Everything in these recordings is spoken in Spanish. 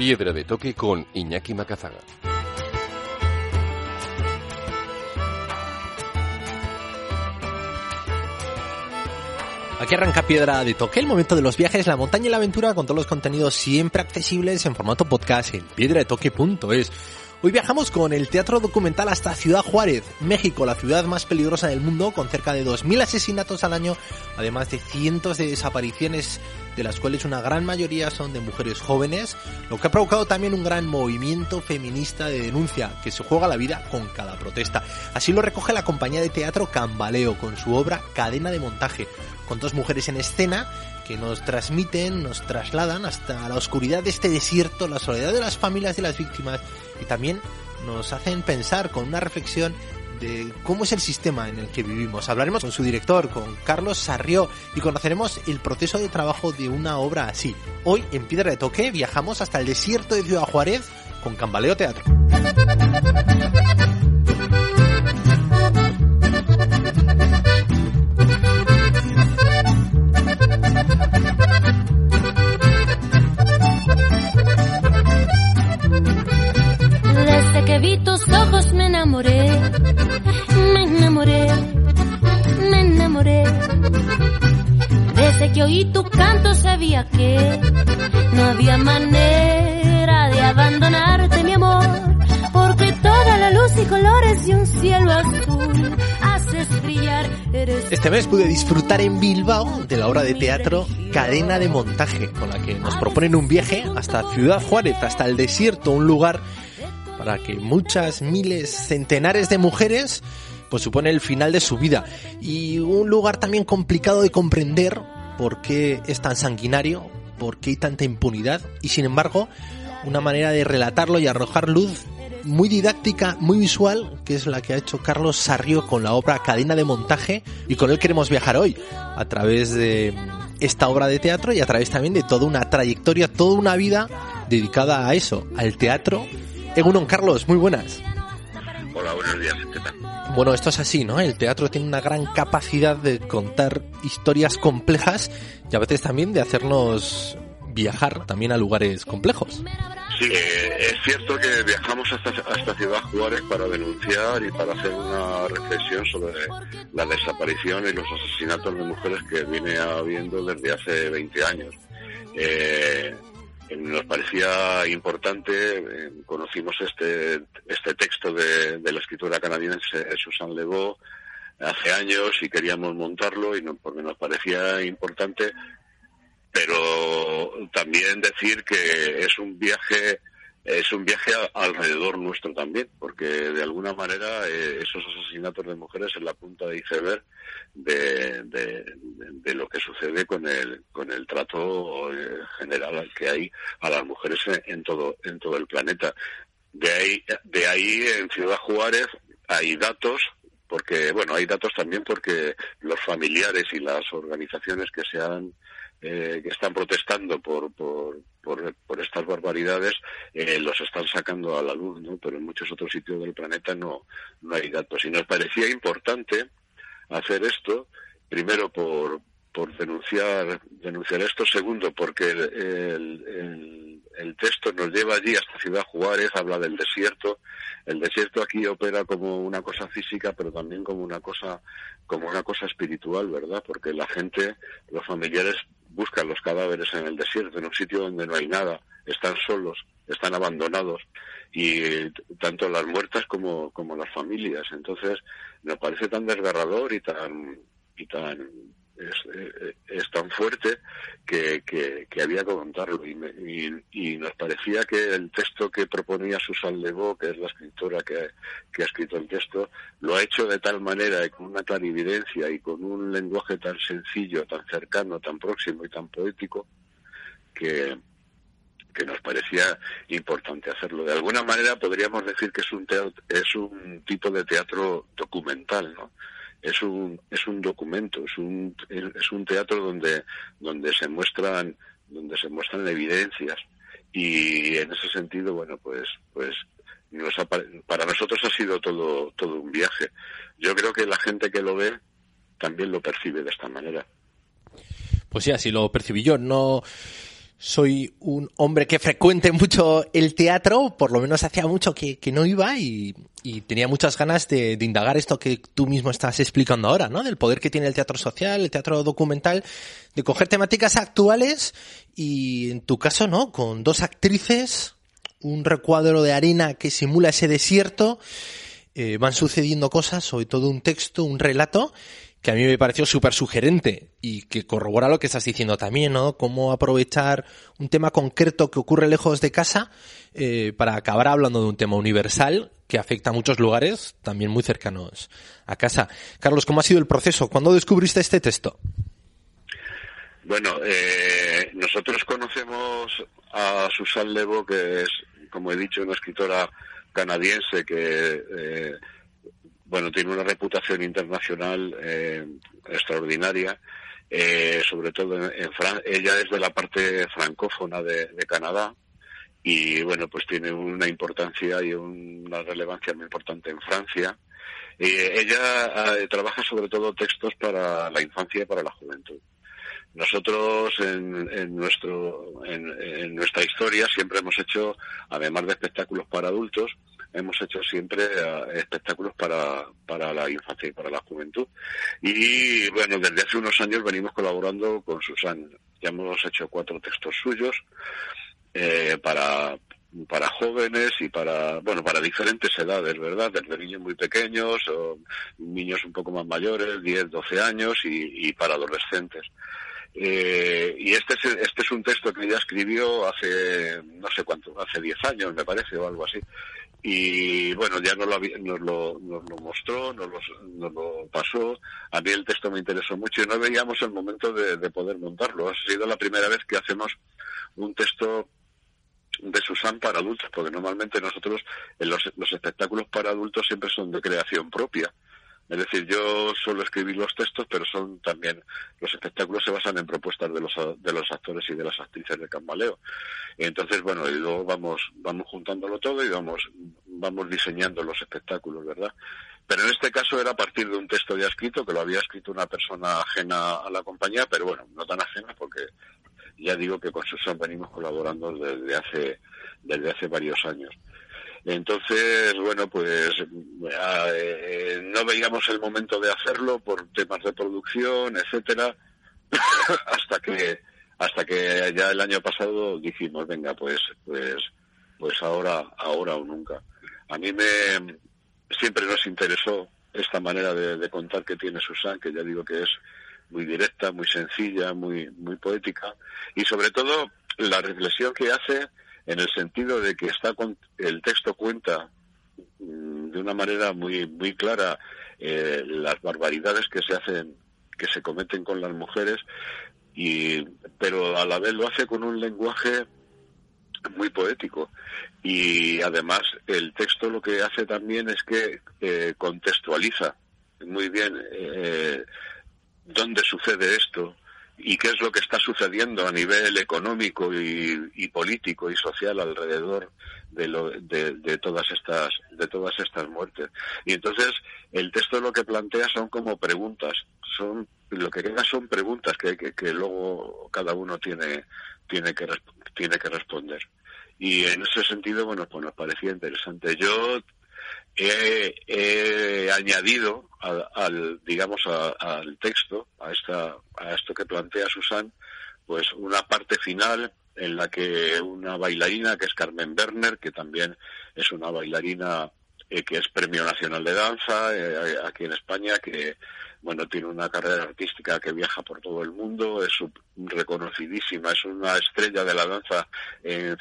Piedra de Toque con Iñaki Macazaga. Aquí arranca Piedra de Toque, el momento de los viajes, la montaña y la aventura con todos los contenidos siempre accesibles en formato podcast en piedradetoque.es. Hoy viajamos con el teatro documental hasta Ciudad Juárez, México, la ciudad más peligrosa del mundo, con cerca de 2.000 asesinatos al año, además de cientos de desapariciones, de las cuales una gran mayoría son de mujeres jóvenes, lo que ha provocado también un gran movimiento feminista de denuncia, que se juega la vida con cada protesta. Así lo recoge la compañía de teatro Cambaleo, con su obra Cadena de Montaje, con dos mujeres en escena que nos transmiten, nos trasladan hasta la oscuridad de este desierto, la soledad de las familias de las víctimas y también nos hacen pensar con una reflexión de cómo es el sistema en el que vivimos. Hablaremos con su director, con Carlos Sarrió, y conoceremos el proceso de trabajo de una obra así. Hoy, en Piedra de Toque, viajamos hasta el desierto de Ciudad Juárez con Cambaleo Teatro. Que no había manera de abandonarte, mi amor, porque toda la luz y colores de un cielo azul haces brillar. Eres Este mes pude disfrutar en Bilbao de la obra de teatro Cadena de Montaje, con la que nos proponen un viaje hasta Ciudad Juárez, hasta el desierto, un lugar para que muchas miles, centenares de mujeres pues supone el final de su vida y un lugar también complicado de comprender por qué es tan sanguinario, por qué hay tanta impunidad y sin embargo una manera de relatarlo y arrojar luz muy didáctica, muy visual, que es la que ha hecho Carlos Sarrio con la obra Cadena de Montaje y con él queremos viajar hoy a través de esta obra de teatro y a través también de toda una trayectoria, toda una vida dedicada a eso, al teatro. Egunon Carlos, muy buenas. Hola, buenos días, ¿qué tal? Bueno, esto es así, ¿no? El teatro tiene una gran capacidad de contar historias complejas y a veces también de hacernos viajar también a lugares complejos. Sí, eh, es cierto que viajamos hasta, hasta Ciudad Juárez para denunciar y para hacer una reflexión sobre la desaparición y los asesinatos de mujeres que viene habiendo desde hace 20 años. Eh, nos parecía importante, eh, conocimos este, este texto de, la escritora canadiense Susan Legault hace años y queríamos montarlo y no, porque nos parecía importante, pero también decir que es un viaje es un viaje a- alrededor nuestro también, porque de alguna manera eh, esos asesinatos de mujeres es la punta de iceberg de, de, de- lo que sucede con el con el trato eh, general que hay a las mujeres en, en todo en todo el planeta. De ahí de ahí en Ciudad Juárez hay datos porque bueno hay datos también porque los familiares y las organizaciones que se han eh, que están protestando por, por, por, estas barbaridades eh, los están sacando a la luz, ¿no? Pero en muchos otros sitios del planeta no, no hay datos. Y nos parecía importante hacer esto, primero por, por denunciar, denunciar esto, segundo porque el, el, el, el texto nos lleva allí hasta Ciudad Juárez, habla del desierto. El desierto aquí opera como una cosa física, pero también como una cosa, como una cosa espiritual, ¿verdad? Porque la gente, los familiares buscan los cadáveres en el desierto, en un sitio donde no hay nada, están solos, están abandonados y tanto las muertas como, como las familias. Entonces, nos parece tan desgarrador y tan y tan es, eh, es tan fuerte que, que, había que contarlo y, me- y, nos parecía que el texto que proponía Susan Legault, que es la escritora que, que ha escrito el texto, lo ha hecho de tal manera y con una clarividencia y con un lenguaje tan sencillo, tan cercano, tan próximo y tan poético que, que nos parecía importante hacerlo. De alguna manera podríamos decir que es un teatro, es un tipo de teatro documental, ¿no? Es un es un documento, es un es un teatro donde donde se muestran donde se muestran evidencias y en ese sentido, bueno, pues pues nos ha para nosotros ha sido todo todo un viaje. Yo creo que la gente que lo ve también lo percibe de esta manera. Pues sí, así lo percibí yo. No, soy un hombre que frecuente mucho el teatro, por lo menos hacía mucho que, no iba y, tenía muchas ganas de, indagar esto que tú mismo estás explicando ahora, ¿no? Del poder que tiene el teatro social, el teatro documental, de coger temáticas actuales y en tu caso, ¿no? Con dos actrices, un recuadro de arena que simula ese desierto, eh, van sucediendo cosas, sobre todo un texto, un relato, que a mí me pareció súper sugerente y que corrobora lo que estás diciendo también, ¿no? Cómo aprovechar un tema concreto que ocurre lejos de casa eh, para acabar hablando de un tema universal que afecta a muchos lugares también muy cercanos a casa. Carlos, ¿cómo ha sido el proceso? ¿Cuándo descubriste este texto? Bueno, eh, nosotros conocemos a Susan Levo, que es, como he dicho, una escritora canadiense que eh, bueno, tiene una reputación internacional eh, extraordinaria, eh, sobre todo en, en ella es de la parte francófona de, Canadá y bueno, pues tiene una importancia y una relevancia muy importante en Francia. ella eh, trabaja sobre todo textos para la infancia y para la juventud. Nosotros en, nuestro, en, nuestra historia siempre hemos hecho, además de espectáculos para adultos, hemos hecho siempre eh, espectáculos para, para la infancia y para la juventud. Y bueno, desde hace unos años venimos colaborando con Susan. Ya hemos hecho cuatro textos suyos eh, para, para jóvenes y para, bueno, para diferentes edades, ¿verdad? Desde niños muy pequeños o niños un poco más mayores, 10, 12 años y, para adolescentes. Eh, y este es, este es un texto que ella escribió hace, no sé cuánto, hace 10 años, me parece, o algo así y bueno, ya nos lo, nos lo, nos lo mostró, nos lo, nos lo, pasó. A mí el texto me interesó mucho y no veíamos el momento de, de, poder montarlo. Ha sido la primera vez que hacemos un texto de Susan para adultos, porque normalmente nosotros en los, los espectáculos para adultos siempre son de creación propia. Es decir, yo suelo escribir los textos, pero son también los espectáculos se basan en propuestas de los, de los actores y de las actrices de Cambaleo. Entonces, bueno, y luego vamos vamos juntándolo todo y vamos vamos diseñando los espectáculos, ¿verdad? Pero en este caso era a partir de un texto ya escrito, que lo había escrito una persona ajena a la compañía, pero bueno, no tan ajena porque ya digo que con Susan venimos colaborando desde hace desde hace varios años. Entonces, bueno, pues eh, no veíamos el momento de hacerlo por temas de producción, etcétera, hasta que hasta que ya el año pasado dijimos, venga, pues pues pues ahora ahora o nunca. A mí me siempre nos interesó esta manera de, de contar que tiene Susan, que ya digo que es muy directa, muy sencilla, muy muy poética y sobre todo la reflexión que hace en el sentido de que está con, el texto cuenta mm, de una manera muy muy clara eh, las barbaridades que se hacen que se cometen con las mujeres y pero a la vez lo hace con un lenguaje muy poético. Y además el texto lo que hace también es que eh, contextualiza muy bien eh, dónde sucede esto y qué es lo que está sucediendo a nivel económico y, político y social alrededor de, lo, de, todas estas de todas estas muertes. Y entonces el texto lo que plantea son como preguntas son lo que queda son preguntas que, que, luego cada uno tiene tiene que tiene que responder. Y en ese sentido bueno pues nos parecía interesante. Yo he, añadido al, digamos al texto a esta a esto que plantea Susan pues una parte final en la que una bailarina que es Carmen Werner que también es una bailarina eh, que es Premio Nacional de Danza eh, aquí en España que bueno tiene una carrera artística que viaja por todo el mundo es reconocidísima es una estrella de la danza en,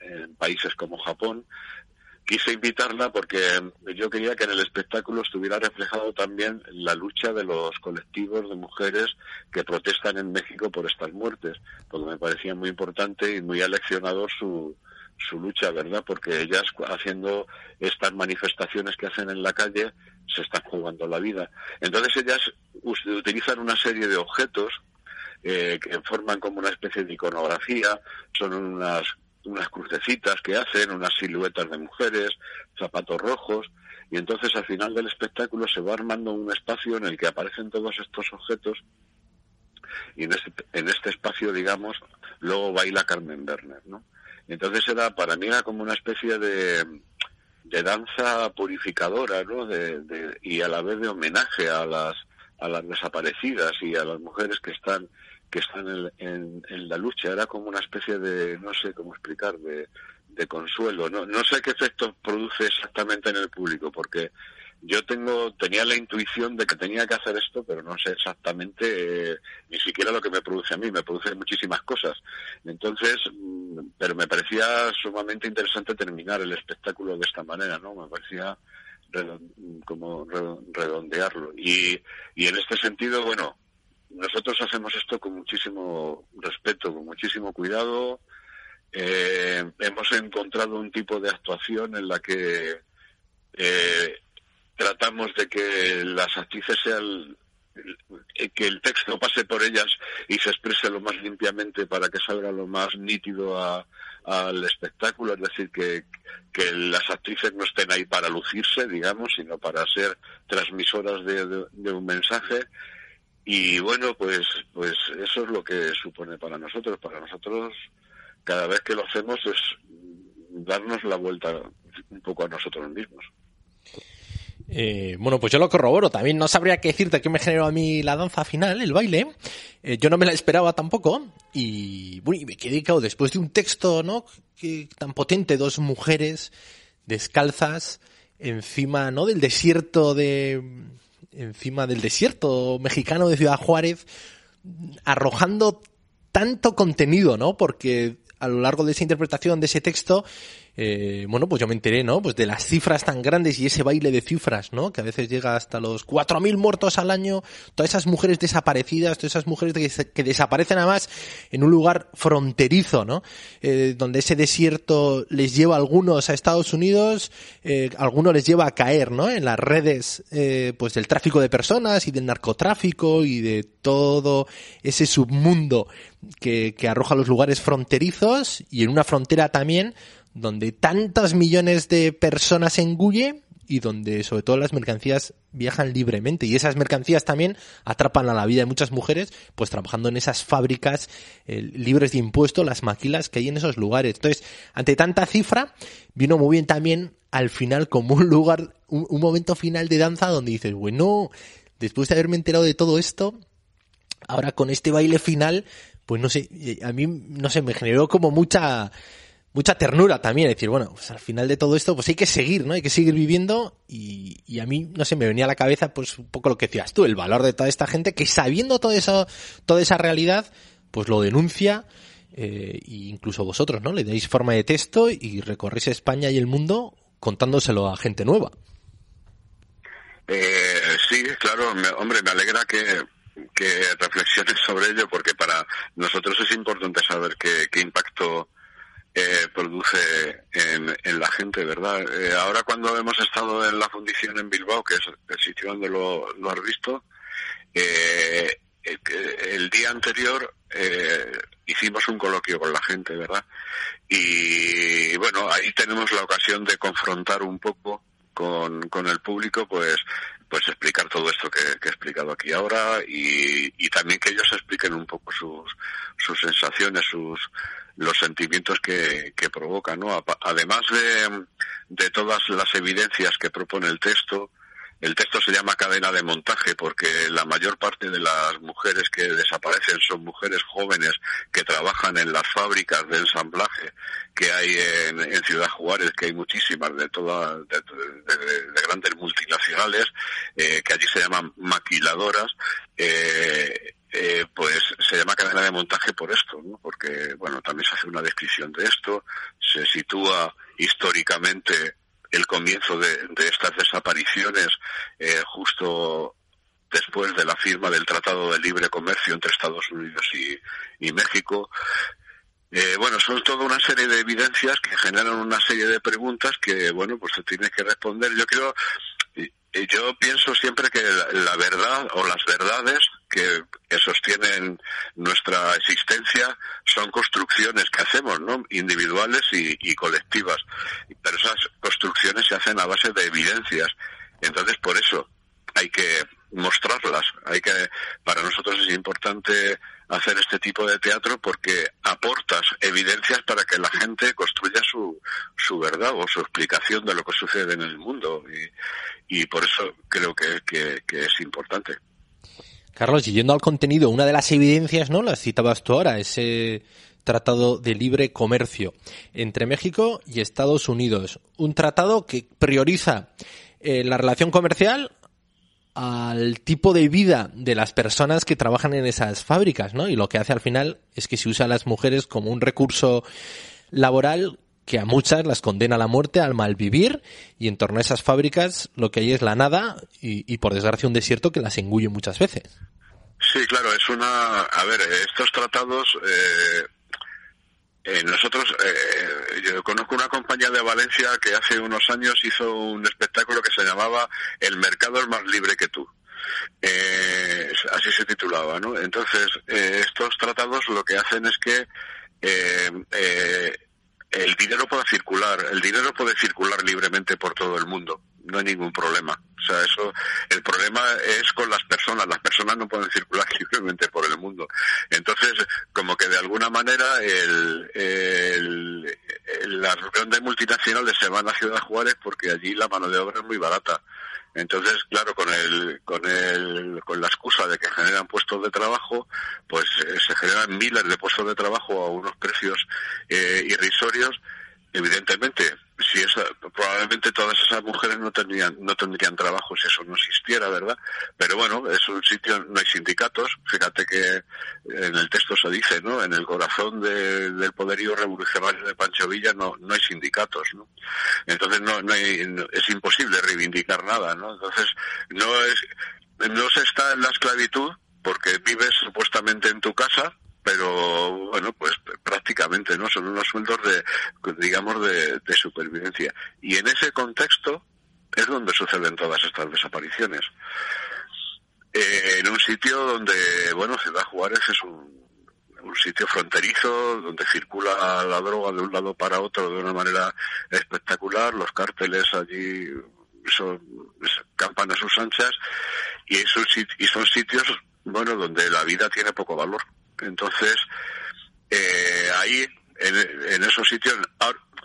en países como Japón quise invitarla porque yo quería que en el espectáculo estuviera reflejado también la lucha de los colectivos de mujeres que protestan en México por estas muertes, porque me parecía muy importante y muy aleccionador su, su lucha, ¿verdad? Porque ellas haciendo estas manifestaciones que hacen en la calle se están jugando la vida. Entonces ellas utilizan una serie de objetos eh, que forman como una especie de iconografía, son unas unas crucecitas que hacen, unas siluetas de mujeres, zapatos rojos, y entonces al final del espectáculo se va armando un espacio en el que aparecen todos estos objetos y en este, en este espacio, digamos, luego baila Carmen Werner, ¿no? Entonces era, para mí era como una especie de, de danza purificadora, ¿no? De, y a la vez de homenaje a las, a las desaparecidas y a las mujeres que están que están en, en, la lucha. Era como una especie de, no sé cómo explicar, de, de consuelo. No, no sé qué efecto produce exactamente en el público, porque yo tengo tenía la intuición de que tenía que hacer esto, pero no sé exactamente eh, ni siquiera lo que me produce a mí, me produce muchísimas cosas. Entonces, mm, pero me parecía sumamente interesante terminar el espectáculo de esta manera, ¿no? Me parecía como redondearlo. Y, y en este sentido, bueno, nosotros hacemos esto con muchísimo respeto, con muchísimo cuidado. Eh, hemos encontrado un tipo de actuación en la que eh, tratamos de que las actrices sean que el texto pase por ellas y se exprese lo más limpiamente para que salga lo más nítido al espectáculo, es decir, que, que, las actrices no estén ahí para lucirse, digamos, sino para ser transmisoras de, un mensaje. Y bueno, pues, pues eso es lo que supone para nosotros. Para nosotros, cada vez que lo hacemos es darnos la vuelta un poco a nosotros mismos. Eh, bueno, pues yo lo corroboro. También no sabría qué decirte que me generó a mí la danza final, el baile. Eh, yo no me la esperaba tampoco. Y, bueno, y me quedé cao después de un texto, ¿no? Que, tan potente, dos mujeres descalzas encima, ¿no? Del desierto de, encima del desierto mexicano de Ciudad Juárez, arrojando tanto contenido, ¿no? Porque a lo largo de esa interpretación de ese texto eh, bueno, pues yo me enteré, ¿no? Pues de las cifras tan grandes y ese baile de cifras, ¿no? Que a veces llega hasta los 4.000 muertos al año, todas esas mujeres desaparecidas, todas esas mujeres que, desaparecen además en un lugar fronterizo, ¿no? Eh, donde ese desierto les lleva a algunos a Estados Unidos, eh, algunos les lleva a caer, ¿no? En las redes, eh, pues del tráfico de personas y del narcotráfico y de todo ese submundo que, que arroja los lugares fronterizos y en una frontera también donde tantos millones de personas engullen y donde sobre todo las mercancías viajan libremente y esas mercancías también atrapan a la vida de muchas mujeres pues trabajando en esas fábricas eh, libres de impuestos, las maquilas que hay en esos lugares. Entonces, ante tanta cifra, vino muy bien también al final como un lugar, un, un momento final de danza donde dices, bueno, después de haberme enterado de todo esto, ahora con este baile final, pues no sé, eh, a mí, no sé, me generó como mucha, mucha ternura también, decir, bueno, pues al final de todo esto, pues hay que seguir, ¿no? Hay que seguir viviendo y, y, a mí, no sé, me venía a la cabeza pues un poco lo que decías tú, el valor de toda esta gente que sabiendo todo eso, toda esa realidad, pues lo denuncia, eh, e incluso vosotros, ¿no? Le dais forma de texto y recorréis España y el mundo contándoselo a gente nueva. Eh, sí, claro, hombre, me alegra que, que reflexiones sobre ello porque para nosotros es importante saber qué, qué impacto eh, produce en, en, la gente, ¿verdad? Eh, ahora cuando hemos estado en la fundición en Bilbao, que es el sitio donde lo, has visto, eh, el día anterior eh, hicimos un coloquio con la gente, ¿verdad? Y bueno, ahí tenemos la ocasión de confrontar un poco con el público, pues pues explicar todo esto que, que he explicado aquí ahora y, y, también que ellos expliquen un poco sus, sus sensaciones, sus, los sentimientos que, que provoca, ¿no? Además de, de todas las evidencias que propone el texto, el texto se llama cadena de montaje porque la mayor parte de las mujeres que desaparecen son mujeres jóvenes que trabajan en las fábricas de ensamblaje que hay en, Ciudad Juárez, que hay muchísimas de todas, de, grandes multinacionales, eh, que allí se llaman maquiladoras. Eh, eh, pues se llama cadena de montaje por esto, ¿no? porque bueno, también se hace una descripción de esto, se sitúa históricamente el comienzo de, estas desapariciones eh, justo después de la firma del Tratado de Libre Comercio entre Estados Unidos y, México. Eh, bueno, son toda una serie de evidencias que generan una serie de preguntas que, bueno, pues se tiene que responder. Yo creo, yo pienso siempre que la verdad o las verdades que, sostienen nuestra existencia son construcciones que hacemos, ¿no? Individuales y, colectivas. Pero esas construcciones se hacen a base de evidencias. Entonces, por eso, hay que mostrarlas. Hay que, para nosotros es importante hacer este tipo de teatro porque aportas evidencias para que la gente construya su, su verdad o su explicación de lo que sucede en el mundo y, y por eso creo que, que, que es importante. Carlos, yendo al contenido, una de las evidencias, ¿no? Las citabas tú ahora, ese tratado de libre comercio entre México y Estados Unidos. Un tratado que prioriza eh, la relación comercial al tipo de vida de las personas que trabajan en esas fábricas, ¿no? Y lo que hace al final es que se usa a las mujeres como un recurso laboral que a muchas las condena a la muerte, al malvivir, y en torno a esas fábricas lo que hay es la nada y, por desgracia un desierto que las engulle muchas veces. Sí, claro, es una... A ver, estos tratados... Eh, eh, nosotros, eh, yo conozco una compañía de Valencia que hace unos años hizo un espectáculo que se llamaba El mercado es más libre que tú. Eh, así se titulaba, ¿no? Entonces, eh, estos tratados lo que hacen es que el dinero pueda circular, el dinero puede circular libremente por todo el mundo, no hay ningún problema. O sea, eso, el problema es con las personas, las personas no pueden circular libremente por el mundo. Entonces, como que de alguna manera el, el, el, la reunión de multinacionales se van a Ciudad Juárez porque allí la mano de obra es muy barata. Entonces, claro, con el, con el, con la excusa de que generan puestos de trabajo, pues eh, se generan miles de puestos de trabajo a unos precios eh, irrisorios. Evidentemente, si esa, probablemente todas esas mujeres no tendrían, no tendrían trabajo si eso no existiera, ¿verdad? Pero bueno, es un sitio, no hay sindicatos. Fíjate que en el texto se dice, ¿no? En el corazón de, del poderío revolucionario de Pancho Villa no, no hay sindicatos, ¿no? Entonces no, no hay, es imposible reivindicar nada, ¿no? Entonces no es, no se está en la esclavitud porque vives supuestamente en tu casa, pero bueno, pues prácticamente, ¿no? Son unos sueldos de, digamos, de, de supervivencia. Y en ese contexto es donde suceden todas estas desapariciones. Eh, en un sitio donde, bueno, Ciudad Juárez es un, sitio fronterizo donde circula la droga de un lado para otro de una manera espectacular, los cárteles allí son, campan a sus anchas y, esos, y son sitios, bueno, donde la vida tiene poco valor. Entonces, eh, ahí, en, esos sitios,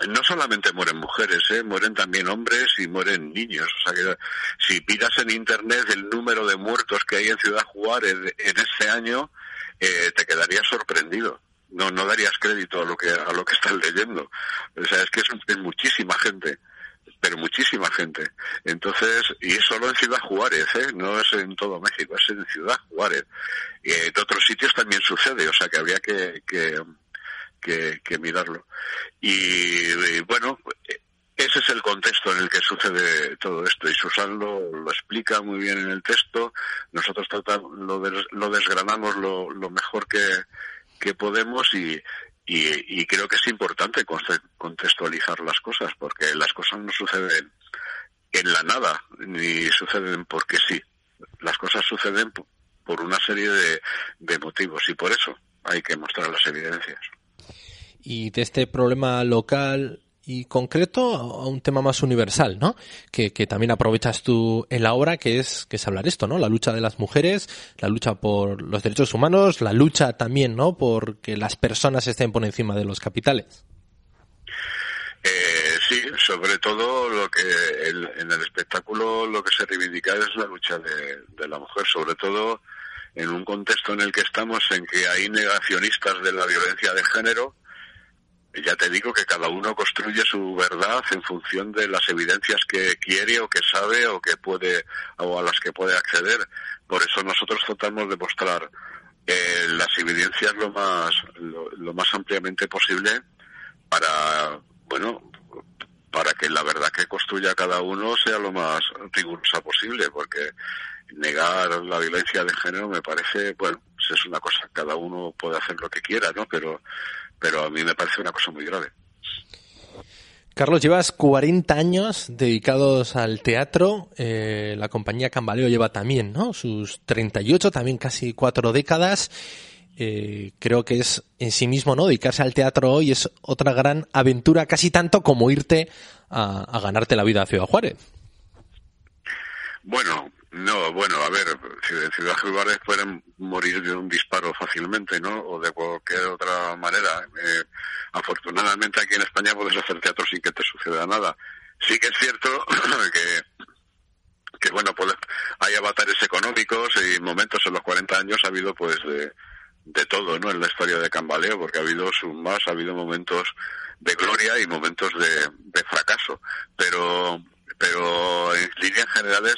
no solamente mueren mujeres, ¿eh? mueren también hombres y mueren niños. O sea que si pidas en internet el número de muertos que hay en Ciudad Juárez en este año, eh, te quedarías sorprendido. No, no darías crédito a lo que a lo que estás leyendo. O sea, es que es, es muchísima gente pero muchísima gente. Entonces, y es solo en Ciudad Juárez, ¿eh? no es en todo México, es en Ciudad Juárez. Y en otros sitios también sucede, o sea que habría que, que, que, mirarlo. Y, y, bueno, ese es el contexto en el que sucede todo esto y Susan lo, lo explica muy bien en el texto. Nosotros tratamos, lo, des, lo desgranamos lo, lo mejor que, que podemos y, y, y, creo que es importante contextualizar las cosas, porque las cosas no suceden en la nada, ni suceden porque sí. Las cosas suceden por una serie de, motivos y por eso hay que mostrar las evidencias. Y de este problema local y concreto a un tema más universal, ¿no? Que, que, también aprovechas tú en la obra, que es, que es hablar esto, ¿no? La lucha de las mujeres, la lucha por los derechos humanos, la lucha también, ¿no? Por que las personas estén por encima de los capitales. Eh, sí, sobre todo lo que en el espectáculo lo que se reivindica es la lucha de, la mujer, sobre todo en un contexto en el que estamos en que hay negacionistas de la violencia de género, ya te digo que cada uno construye su verdad en función de las evidencias que quiere o que sabe o que puede o a las que puede acceder. Por eso nosotros tratamos de mostrar eh, las evidencias lo más lo, más ampliamente posible para bueno para que la verdad que construya cada uno sea lo más rigurosa posible porque negar la violencia de género me parece bueno pues es una cosa cada uno puede hacer lo que quiera no pero pero a mí me parece una cosa muy grave. Carlos, llevas 40 años dedicados al teatro. Eh, la compañía Cambaleo lleva también, ¿no? Sus 38, también casi cuatro décadas. Eh, creo que es en sí mismo, ¿no? Dedicarse al teatro hoy es otra gran aventura, casi tanto como irte a, ganarte la vida a Ciudad Juárez. Bueno, No, bueno, a ver, Ciudad Juárez pueden morir de un disparo fácilmente, ¿no? O de cualquier otra manera. Eh, afortunadamente aquí en España puedes hacer teatro sin que te suceda nada. Sí que es cierto que, que bueno, pues hay avatares económicos y momentos en los 40 años ha habido pues de, de todo, ¿no? En la historia de Cambaleo, porque ha habido más, ha habido momentos de gloria y momentos de, de fracaso. Pero pero en líneas generales,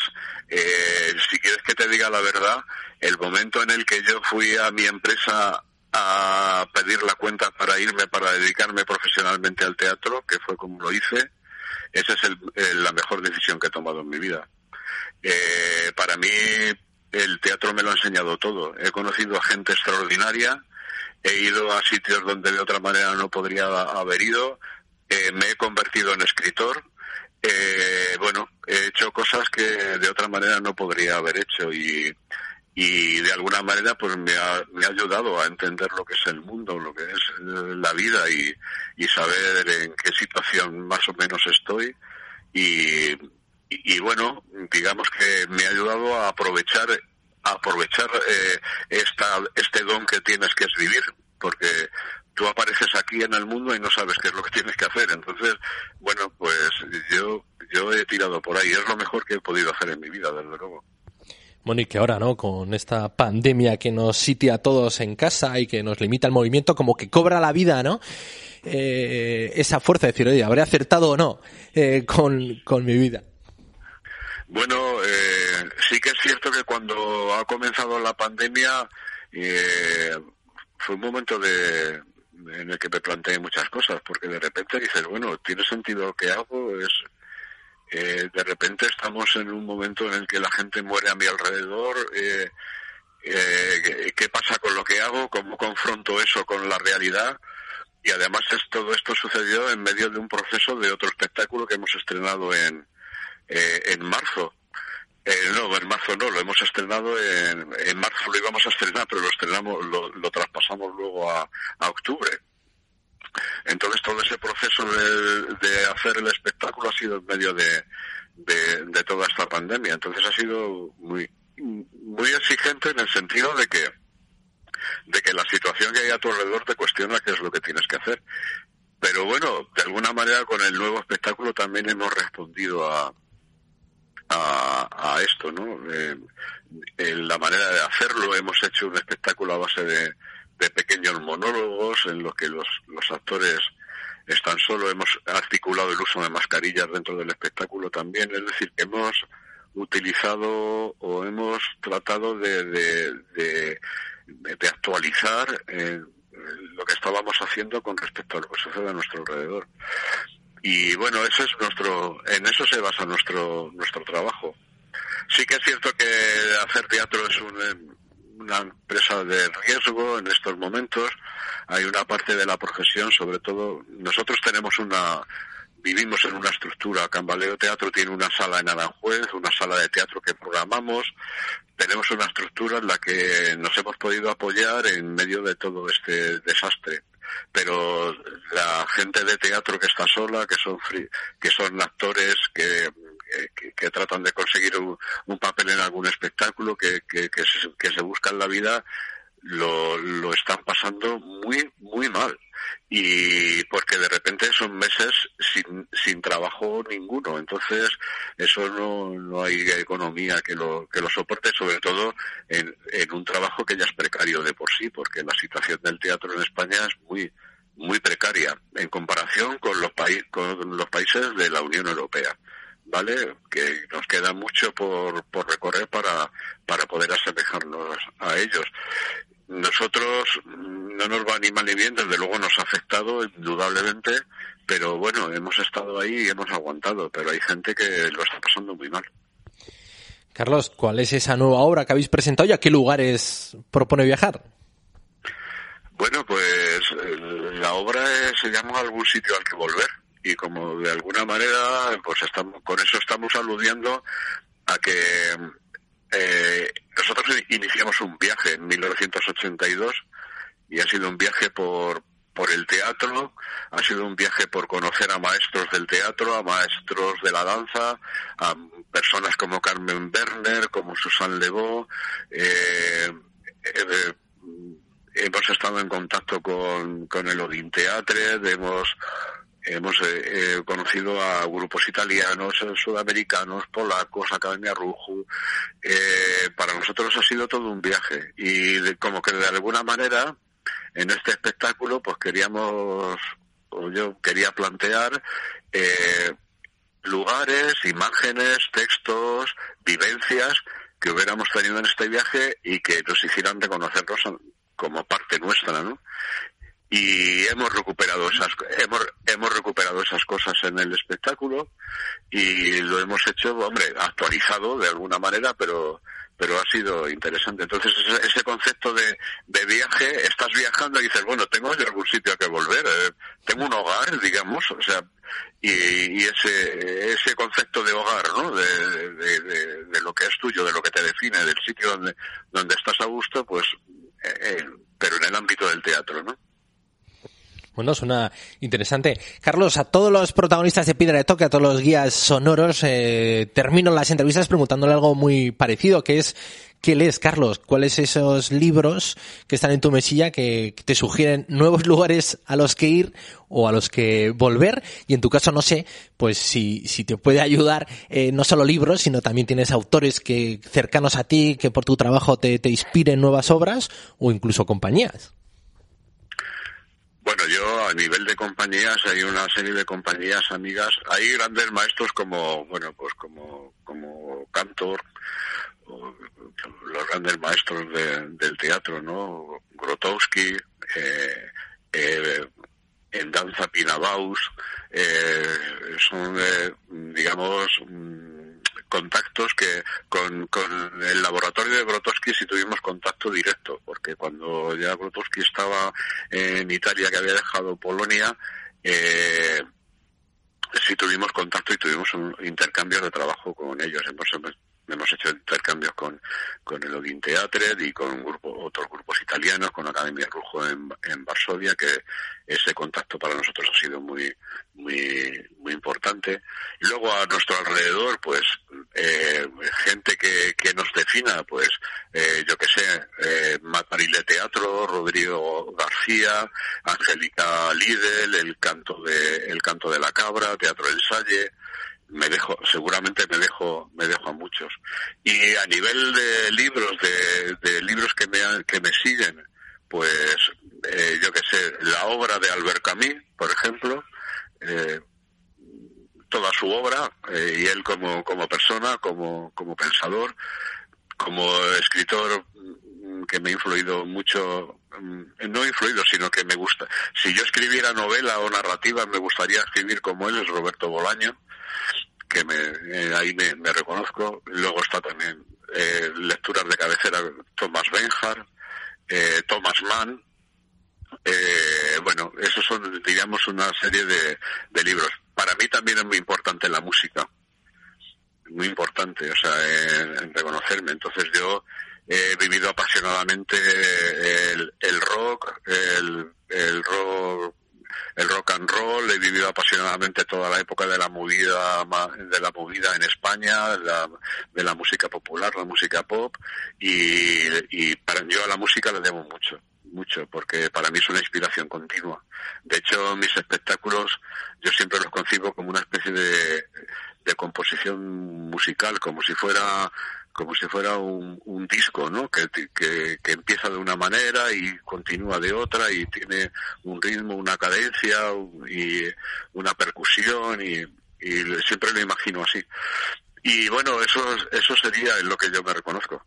eh, si quieres que te diga la verdad, el momento en el que yo fui a mi empresa a pedir la cuenta para irme, para dedicarme profesionalmente al teatro, que fue como lo hice, esa es el, la mejor decisión que he tomado en mi vida. Eh, para mí el teatro me lo ha enseñado todo. He conocido a gente extraordinaria, he ido a sitios donde de otra manera no podría haber ido, eh, me he convertido en escritor, eh, bueno, he hecho cosas que de otra manera no podría haber hecho y, y de alguna manera pues me ha, ayudado a entender lo que es el mundo, lo que es eh, la vida y, y saber en qué situación más o menos estoy y, y, bueno, digamos que me ha ayudado a aprovechar a aprovechar eh, esta, este don que tienes que es vivir, porque tú apareces aquí en el mundo y no sabes qué es lo que tienes que hacer. Entonces, bueno, pues yo, yo he tirado por ahí. Es lo mejor que he podido hacer en mi vida, desde luego. Bueno, y que ahora, ¿no? Con esta pandemia que nos sitia a todos en casa y que nos limita el movimiento, como que cobra la vida, ¿no? Eh, esa fuerza de decir, oye, ¿habré acertado o no eh, con, con mi vida? Bueno, eh, sí que es cierto que cuando ha comenzado la pandemia eh, fue un momento de, en el que me planteé muchas cosas, porque de repente dices, bueno, ¿tiene sentido lo que hago? Es, eh, de repente estamos en un momento en el que la gente muere a mi alrededor. Eh, eh, ¿Qué pasa con lo que hago? ¿Cómo confronto eso con la realidad? Y además es, todo esto sucedió en medio de un proceso de otro espectáculo que hemos estrenado en, en marzo. Eh, no, en marzo no, lo hemos estrenado en, en marzo, lo íbamos a estrenar, pero lo estrenamos, lo, lo traspasamos luego a, octubre. Entonces todo ese proceso de, de, hacer el espectáculo ha sido en medio de, de, de, toda esta pandemia. Entonces ha sido muy, muy exigente en el sentido de que, de que la situación que hay a tu alrededor te cuestiona qué es lo que tienes que hacer. Pero bueno, de alguna manera con el nuevo espectáculo también hemos respondido a, a, a esto, ¿no? Eh, en la manera de hacerlo hemos hecho un espectáculo a base de, pequeños monólogos en los que los, los actores están solo, hemos articulado el uso de mascarillas dentro del espectáculo también, es decir, hemos utilizado o hemos tratado de, de, de, de actualizar eh, lo que estábamos haciendo con respecto a lo que sucede a nuestro alrededor y bueno eso es nuestro en eso se basa nuestro nuestro trabajo. Sí que es cierto que hacer teatro es un, una empresa de riesgo en estos momentos. Hay una parte de la profesión sobre todo nosotros tenemos una vivimos en una estructura. Cambaleo Teatro tiene una sala en Aranjuez una sala de teatro que programamos. Tenemos una estructura en la que nos hemos podido apoyar en medio de todo este desastre pero la gente de teatro que está sola, que son que son actores que, que, que tratan de conseguir un, papel en algún espectáculo, que, que, que, se, que se buscan la vida, lo, lo están pasando muy, muy mal. Y porque de repente son meses sin, sin trabajo ninguno. Entonces, eso no, no hay economía que lo, que lo soporte, sobre todo en, en un trabajo que ya es precario de por sí, porque la situación del teatro en España es muy, muy precaria en comparación con los, países con los países de la Unión Europea. ¿Vale? Que nos queda mucho por, por recorrer para, para poder asemejarnos a ellos. Nosotros no nos va ni mal ni bien, desde luego nos ha afectado indudablemente, pero bueno, hemos estado ahí y hemos aguantado, pero hay gente que lo está pasando muy mal. Carlos, ¿cuál es esa nueva obra que habéis presentado y a qué lugares propone viajar? Bueno, pues la obra se llama Algún sitio al que volver y como de alguna manera, pues estamos, con eso estamos aludiendo a que eh, nosotros iniciamos un viaje en 1982 y ha sido un viaje por, por el teatro, ha sido un viaje por conocer a maestros del teatro, a maestros de la danza, a personas como Carmen Werner, como Susan Lebeau. Eh, eh, hemos estado en contacto con, con el Odin Teatre, hemos hemos eh, conocido a grupos italianos, sudamericanos, polacos, Academia Ruju. para nosotros ha sido todo un viaje y como que de alguna manera en este espectáculo pues queríamos, yo quería plantear eh, lugares, imágenes, textos, vivencias que hubiéramos tenido en este viaje y que nos hicieran reconocernos como parte nuestra, ¿no? Y hemos recuperado esas hemos hemos recuperado esas cosas en el espectáculo y lo hemos hecho hombre actualizado de alguna manera pero pero ha sido interesante. Entonces, ese, concepto de, de, viaje, estás viajando y dices, bueno, tengo algún sitio a que volver, eh, tengo un hogar, digamos, o sea, y, y, ese, ese concepto de hogar, ¿no? De, de, de, lo que es tuyo, de lo que te define, del sitio donde, donde estás a gusto, pues, eh, eh pero en el ámbito del teatro, ¿no? Bueno, suena interesante. Carlos, a todos los protagonistas de Piedra de Toque, a todos los guías sonoros, eh, termino las entrevistas preguntándole algo muy parecido, que es, ¿qué lees, Carlos? ¿Cuáles esos libros que están en tu mesilla que, te sugieren nuevos lugares a los que ir o a los que volver? Y en tu caso, no sé, pues si, si te puede ayudar, eh, no solo libros, sino también tienes autores que cercanos a ti, que por tu trabajo te, te inspiren nuevas obras o incluso compañías. A nivel de compañías hay una serie de compañías amigas. Hay grandes maestros como, bueno, pues como, como Cantor, los grandes maestros del teatro, ¿no? Grotowski, eh, eh, en danza Pinabaus, eh, son, digamos, contactos que con, con el laboratorio de Grotowski sí tuvimos contacto directo, porque cuando ya Grotowski estaba en Italia, que había dejado Polonia, eh, sí tuvimos contacto y tuvimos un intercambio de trabajo con ellos. Hemos, hemos hecho intercambios con, con el Odin Teatre y con grupo, otros grupos italianos, con Academia Rujo en, en Varsovia, que ese contacto para nosotros ha sido muy, muy, muy importante. Luego a nuestro alrededor, pues, eh, gente que, que nos defina, pues, eh, yo que sé, eh, Matarile Teatro, Rodrigo García, Angélica Lidl, el canto de, el canto de la cabra, Teatro del Salle, me dejo, seguramente me dejo, me dejo a muchos. Y a nivel de libros, de, de libros que me, que me siguen, pues, eh, yo que sé, la obra de Albert Camus, por ejemplo, eh, toda su obra, eh, y él como, como persona, como, como pensador, como escritor que me ha influido mucho, mm, no influido, sino que me gusta. Si yo escribiera novela o narrativa, me gustaría escribir como él, es Roberto Bolaño, que me, eh, ahí me, reconozco. Luego está también eh, lecturas de cabecera Thomas Benjar, eh, Thomas Mann. Eh, bueno, esos son, diríamos, una serie de, libros. Para mí también es muy importante la música. Muy importante, o sea, en, reconocerme. Entonces yo he vivido apasionadamente el, el rock, el, el rock el rock and roll, he vivido apasionadamente toda la época de la movida de la movida en España, la, de la música popular, la música pop y, para yo a la música le debo mucho mucho, porque para mí es una inspiración continua. De hecho, mis espectáculos yo siempre los concibo como una especie de composición musical, como si fuera como si fuera un, un disco, ¿no? Que, que, empieza de una manera y continúa de otra y tiene un ritmo, una cadencia y una percusión y, y siempre lo imagino así. Y bueno, eso, eso sería en lo que yo me reconozco.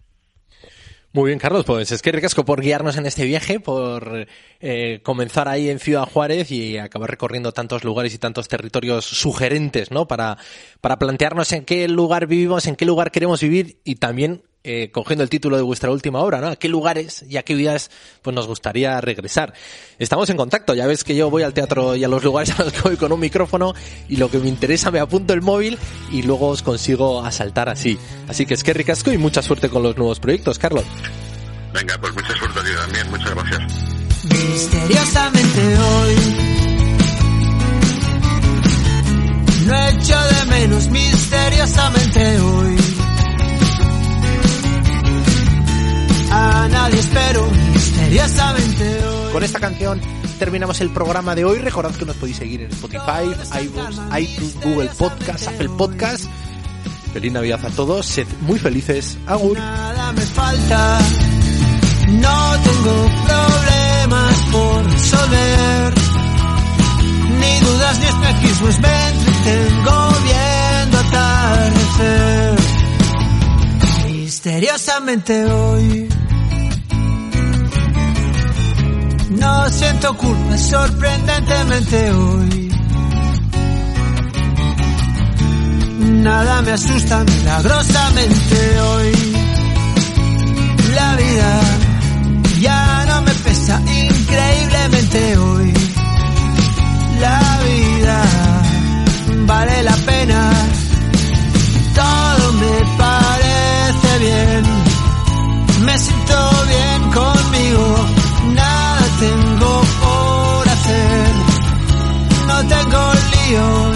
Muy bien, Carlos, pues es que ricasco por guiarnos en este viaje, por eh, comenzar ahí en Ciudad Juárez y acabar recorriendo tantos lugares y tantos territorios sugerentes, ¿no? Para, para plantearnos en qué lugar vivimos, en qué lugar queremos vivir y también eh, cogiendo el título de vuestra última obra, ¿no? ¿A qué lugares y a qué vidas pues nos gustaría regresar? Estamos en contacto, ya ves que yo voy al teatro y a los lugares a los que voy con un micrófono y lo que me interesa me apunto el móvil y luego os consigo asaltar así. Así que es que ricasco y mucha suerte con los nuevos proyectos, Carlos. Venga, pues mucha suerte a ti también, muchas gracias. misteriosamente hoy. No echo de menos misteriosamente hoy. A nadie espero misteriosamente hoy. Con esta canción terminamos el programa de hoy. Recordad que nos podéis seguir en Spotify, iVoox, iTunes, Google Podcast, Apple Podcast. Feliz Navidad a todos, sed muy felices. Agur. Nada me falta, no tengo problemas por resolver, ni dudas ni espejismos, me entretengo viendo atardecer. Misteriosamente hoy, no siento culpa, sorprendentemente hoy. Nada me asusta milagrosamente hoy. La vida ya no me pesa increíblemente hoy. La vida vale la pena. Todo me parece bien. Me siento bien tengo